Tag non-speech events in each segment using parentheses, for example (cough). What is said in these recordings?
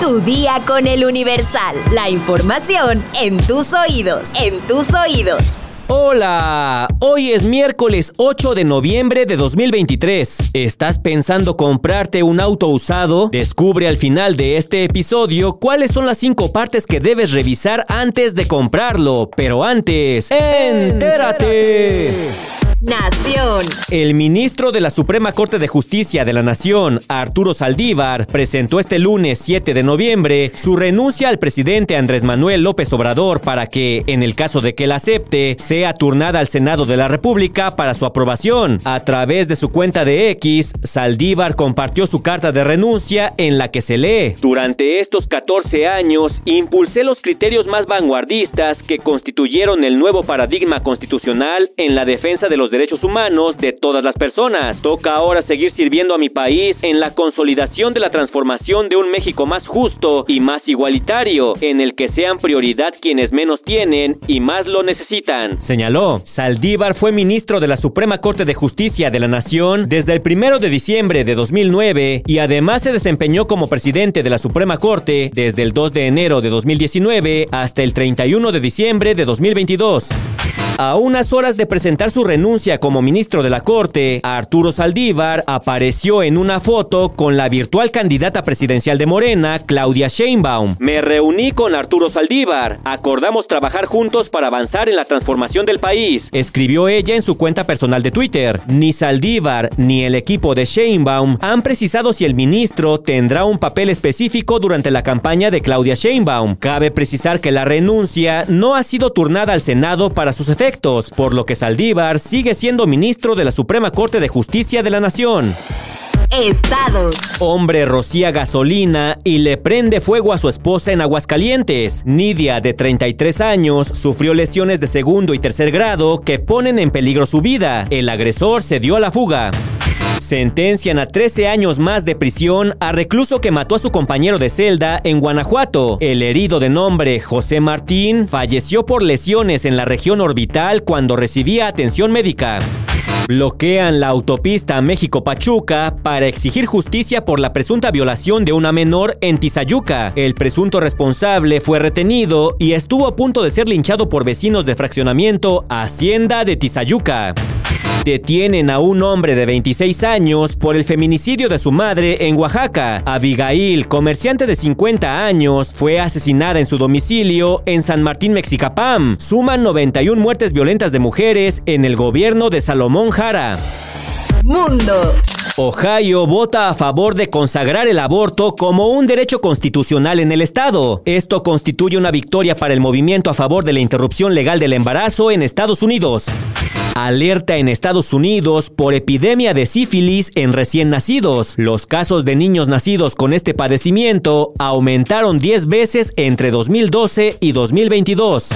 Tu día con el Universal. La información en tus oídos. En tus oídos. Hola, hoy es miércoles 8 de noviembre de 2023. ¿Estás pensando comprarte un auto usado? Descubre al final de este episodio cuáles son las cinco partes que debes revisar antes de comprarlo. Pero antes, entérate. Nación. El ministro de la Suprema Corte de Justicia de la Nación, Arturo Saldívar, presentó este lunes 7 de noviembre su renuncia al presidente Andrés Manuel López Obrador para que, en el caso de que la acepte, sea turnada al Senado de la República para su aprobación. A través de su cuenta de X, Saldívar compartió su carta de renuncia en la que se lee. Durante estos 14 años, impulsé los criterios más vanguardistas que constituyeron el nuevo paradigma constitucional en la defensa de los derechos humanos de todas las personas. Toca ahora seguir sirviendo a mi país en la consolidación de la transformación de un México más justo y más igualitario, en el que sean prioridad quienes menos tienen y más lo necesitan. Señaló, Saldívar fue ministro de la Suprema Corte de Justicia de la Nación desde el primero de diciembre de 2009 y además se desempeñó como presidente de la Suprema Corte desde el 2 de enero de 2019 hasta el 31 de diciembre de 2022. A unas horas de presentar su renuncia como ministro de la Corte, Arturo Saldívar apareció en una foto con la virtual candidata presidencial de Morena, Claudia Sheinbaum. Me reuní con Arturo Saldívar. Acordamos trabajar juntos para avanzar en la transformación del país. Escribió ella en su cuenta personal de Twitter. Ni Saldívar ni el equipo de Sheinbaum han precisado si el ministro tendrá un papel específico durante la campaña de Claudia Sheinbaum. Cabe precisar que la renuncia no ha sido turnada al Senado para sus efectos por lo que Saldívar sigue siendo ministro de la Suprema Corte de Justicia de la Nación. Estados. Hombre rocía gasolina y le prende fuego a su esposa en Aguascalientes. Nidia, de 33 años, sufrió lesiones de segundo y tercer grado que ponen en peligro su vida. El agresor se dio a la fuga. Sentencian a 13 años más de prisión a recluso que mató a su compañero de celda en Guanajuato. El herido de nombre José Martín falleció por lesiones en la región orbital cuando recibía atención médica. Bloquean la autopista México-Pachuca para exigir justicia por la presunta violación de una menor en Tizayuca. El presunto responsable fue retenido y estuvo a punto de ser linchado por vecinos de fraccionamiento Hacienda de Tizayuca. Detienen a un hombre de 26 años por el feminicidio de su madre en Oaxaca. Abigail, comerciante de 50 años, fue asesinada en su domicilio en San Martín, Mexicapam. Suman 91 muertes violentas de mujeres en el gobierno de Salomón Jara. Mundo. Ohio vota a favor de consagrar el aborto como un derecho constitucional en el estado. Esto constituye una victoria para el movimiento a favor de la interrupción legal del embarazo en Estados Unidos. Alerta en Estados Unidos por epidemia de sífilis en recién nacidos. Los casos de niños nacidos con este padecimiento aumentaron 10 veces entre 2012 y 2022.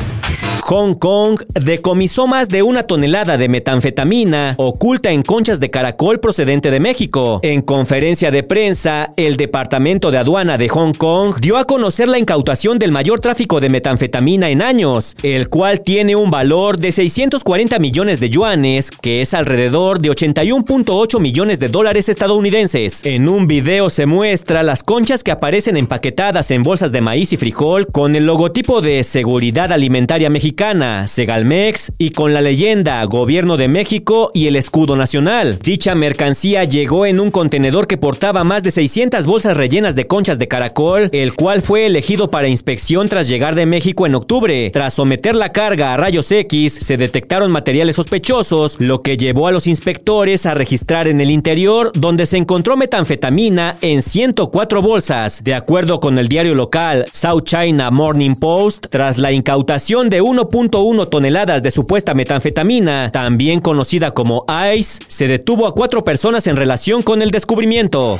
Hong Kong decomisó más de una tonelada de metanfetamina oculta en conchas de caracol procedente de México. En conferencia de prensa, el Departamento de Aduana de Hong Kong dio a conocer la incautación del mayor tráfico de metanfetamina en años, el cual tiene un valor de 640 millones de yuanes, que es alrededor de 81.8 millones de dólares estadounidenses. En un video se muestra las conchas que aparecen empaquetadas en bolsas de maíz y frijol con el logotipo de Seguridad Alimentaria Mexicana Segalmex y con la leyenda Gobierno de México y el escudo nacional. Dicha mercancía llegó en un contenedor que portaba más de 600 bolsas rellenas de conchas de caracol, el cual fue elegido para inspección tras llegar de México en octubre. Tras someter la carga a rayos X, se detectaron materiales sospechosos, lo que llevó a los inspectores a registrar en el interior, donde se encontró metanfetamina en 104 bolsas. De acuerdo con el diario local South China Morning Post, tras la incautación de 1 1.1 toneladas de supuesta metanfetamina, también conocida como ICE, se detuvo a cuatro personas en relación con el descubrimiento.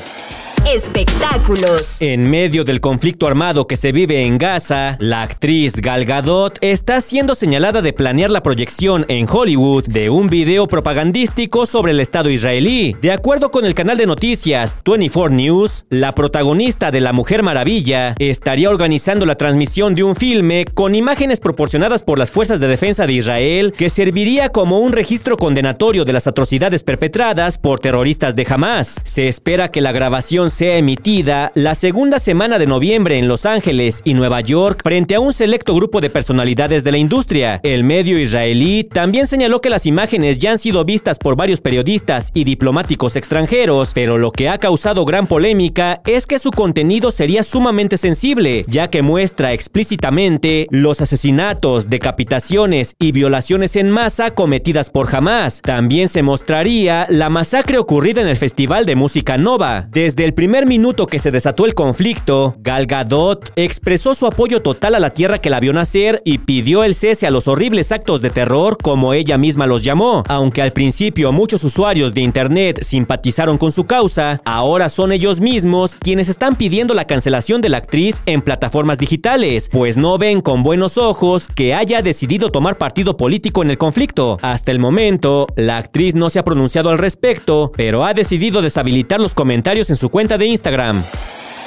Espectáculos. En medio del conflicto armado que se vive en Gaza, la actriz Gal Gadot está siendo señalada de planear la proyección en Hollywood de un video propagandístico sobre el Estado israelí. De acuerdo con el canal de noticias 24 News, la protagonista de La Mujer Maravilla estaría organizando la transmisión de un filme con imágenes proporcionadas por las fuerzas de defensa de Israel que serviría como un registro condenatorio de las atrocidades perpetradas por terroristas de Hamas. Se espera que la grabación sea emitida la segunda semana de noviembre en Los Ángeles y Nueva York frente a un selecto grupo de personalidades de la industria. El medio israelí también señaló que las imágenes ya han sido vistas por varios periodistas y diplomáticos extranjeros, pero lo que ha causado gran polémica es que su contenido sería sumamente sensible, ya que muestra explícitamente los asesinatos, decapitaciones y violaciones en masa cometidas por Hamas. También se mostraría la masacre ocurrida en el Festival de Música Nova. Desde el primer minuto que se desató el conflicto, Gal Gadot expresó su apoyo total a la tierra que la vio nacer y pidió el cese a los horribles actos de terror como ella misma los llamó. Aunque al principio muchos usuarios de internet simpatizaron con su causa, ahora son ellos mismos quienes están pidiendo la cancelación de la actriz en plataformas digitales, pues no ven con buenos ojos que haya decidido tomar partido político en el conflicto. Hasta el momento, la actriz no se ha pronunciado al respecto, pero ha decidido deshabilitar los comentarios en su cuenta de Instagram.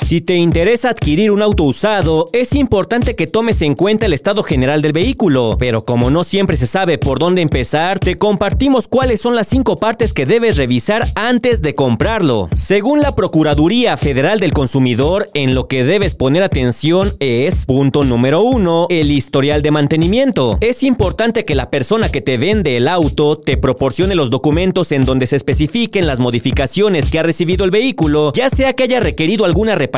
Si te interesa adquirir un auto usado, es importante que tomes en cuenta el estado general del vehículo, pero como no siempre se sabe por dónde empezar, te compartimos cuáles son las cinco partes que debes revisar antes de comprarlo. Según la Procuraduría Federal del Consumidor, en lo que debes poner atención es, punto número uno, el historial de mantenimiento. Es importante que la persona que te vende el auto te proporcione los documentos en donde se especifiquen las modificaciones que ha recibido el vehículo, ya sea que haya requerido alguna reparación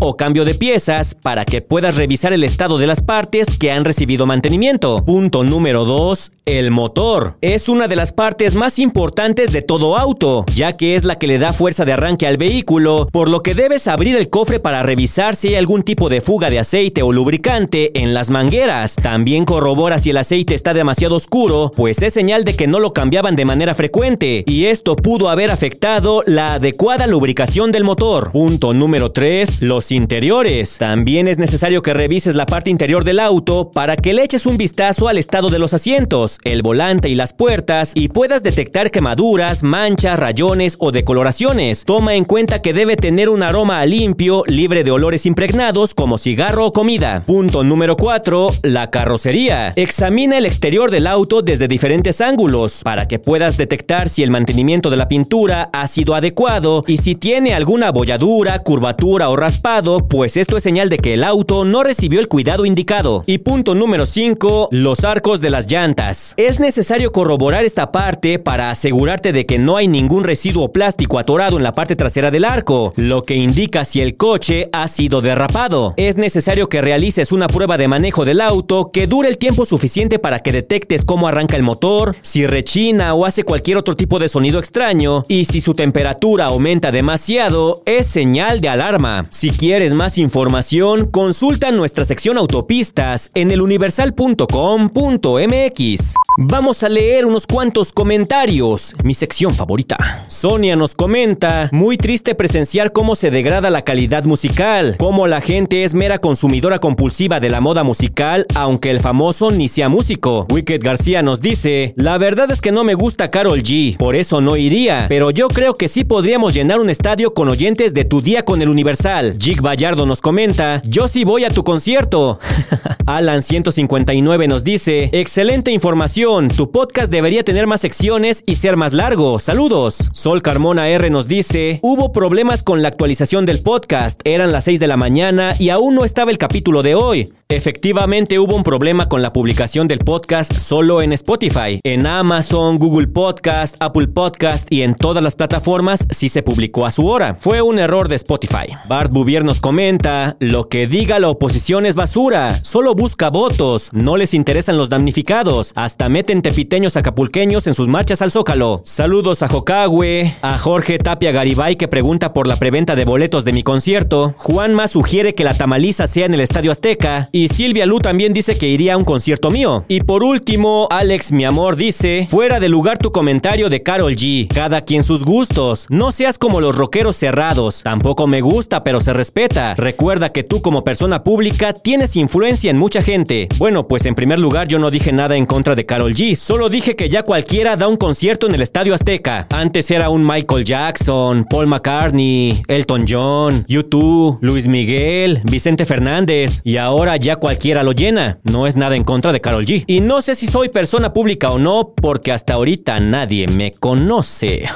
o cambio de piezas para que puedas revisar el estado de las partes que han recibido mantenimiento. Punto número 2. El motor. Es una de las partes más importantes de todo auto, ya que es la que le da fuerza de arranque al vehículo, por lo que debes abrir el cofre para revisar si hay algún tipo de fuga de aceite o lubricante en las mangueras. También corrobora si el aceite está demasiado oscuro, pues es señal de que no lo cambiaban de manera frecuente, y esto pudo haber afectado la adecuada lubricación del motor. Punto número 3 los interiores. También es necesario que revises la parte interior del auto para que le eches un vistazo al estado de los asientos, el volante y las puertas y puedas detectar quemaduras, manchas, rayones o decoloraciones. Toma en cuenta que debe tener un aroma limpio, libre de olores impregnados como cigarro o comida. Punto número 4. La carrocería. Examina el exterior del auto desde diferentes ángulos para que puedas detectar si el mantenimiento de la pintura ha sido adecuado y si tiene alguna abolladura, curvatura o raspado, pues esto es señal de que el auto no recibió el cuidado indicado. Y punto número 5, los arcos de las llantas. Es necesario corroborar esta parte para asegurarte de que no hay ningún residuo plástico atorado en la parte trasera del arco, lo que indica si el coche ha sido derrapado. Es necesario que realices una prueba de manejo del auto que dure el tiempo suficiente para que detectes cómo arranca el motor, si rechina o hace cualquier otro tipo de sonido extraño, y si su temperatura aumenta demasiado, es señal de alarma si quieres más información, consulta nuestra sección autopistas en eluniversal.com.mx. Vamos a leer unos cuantos comentarios, mi sección favorita. Sonia nos comenta, muy triste presenciar cómo se degrada la calidad musical, cómo la gente es mera consumidora compulsiva de la moda musical, aunque el famoso ni sea músico. Wicked García nos dice, la verdad es que no me gusta Carol G, por eso no iría, pero yo creo que sí podríamos llenar un estadio con oyentes de tu día con el universal Universal. Jig Bayardo nos comenta, yo sí voy a tu concierto. (laughs) Alan 159 nos dice, excelente información, tu podcast debería tener más secciones y ser más largo. Saludos. Sol Carmona R nos dice, hubo problemas con la actualización del podcast, eran las 6 de la mañana y aún no estaba el capítulo de hoy. Efectivamente hubo un problema con la publicación del podcast solo en Spotify. En Amazon, Google Podcast, Apple Podcast y en todas las plataformas sí se publicó a su hora. Fue un error de Spotify. Bart Bouvier nos comenta, lo que diga la oposición es basura, solo busca votos, no les interesan los damnificados, hasta meten tepiteños acapulqueños en sus marchas al Zócalo. Saludos a Jocagüe, a Jorge Tapia Garibay que pregunta por la preventa de boletos de mi concierto. Juanma sugiere que la tamaliza sea en el Estadio Azteca y Silvia Lu también dice que iría a un concierto mío. Y por último, Alex, mi amor, dice, fuera de lugar tu comentario de Carol G. Cada quien sus gustos. No seas como los rockeros cerrados. Tampoco me gusta pero se respeta. Recuerda que tú como persona pública tienes influencia en mucha gente. Bueno, pues en primer lugar yo no dije nada en contra de Carol G, solo dije que ya cualquiera da un concierto en el Estadio Azteca. Antes era un Michael Jackson, Paul McCartney, Elton John, U2, Luis Miguel, Vicente Fernández y ahora ya cualquiera lo llena. No es nada en contra de Carol G. Y no sé si soy persona pública o no porque hasta ahorita nadie me conoce.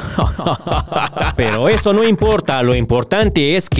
(laughs) Pero eso no importa, lo importante es que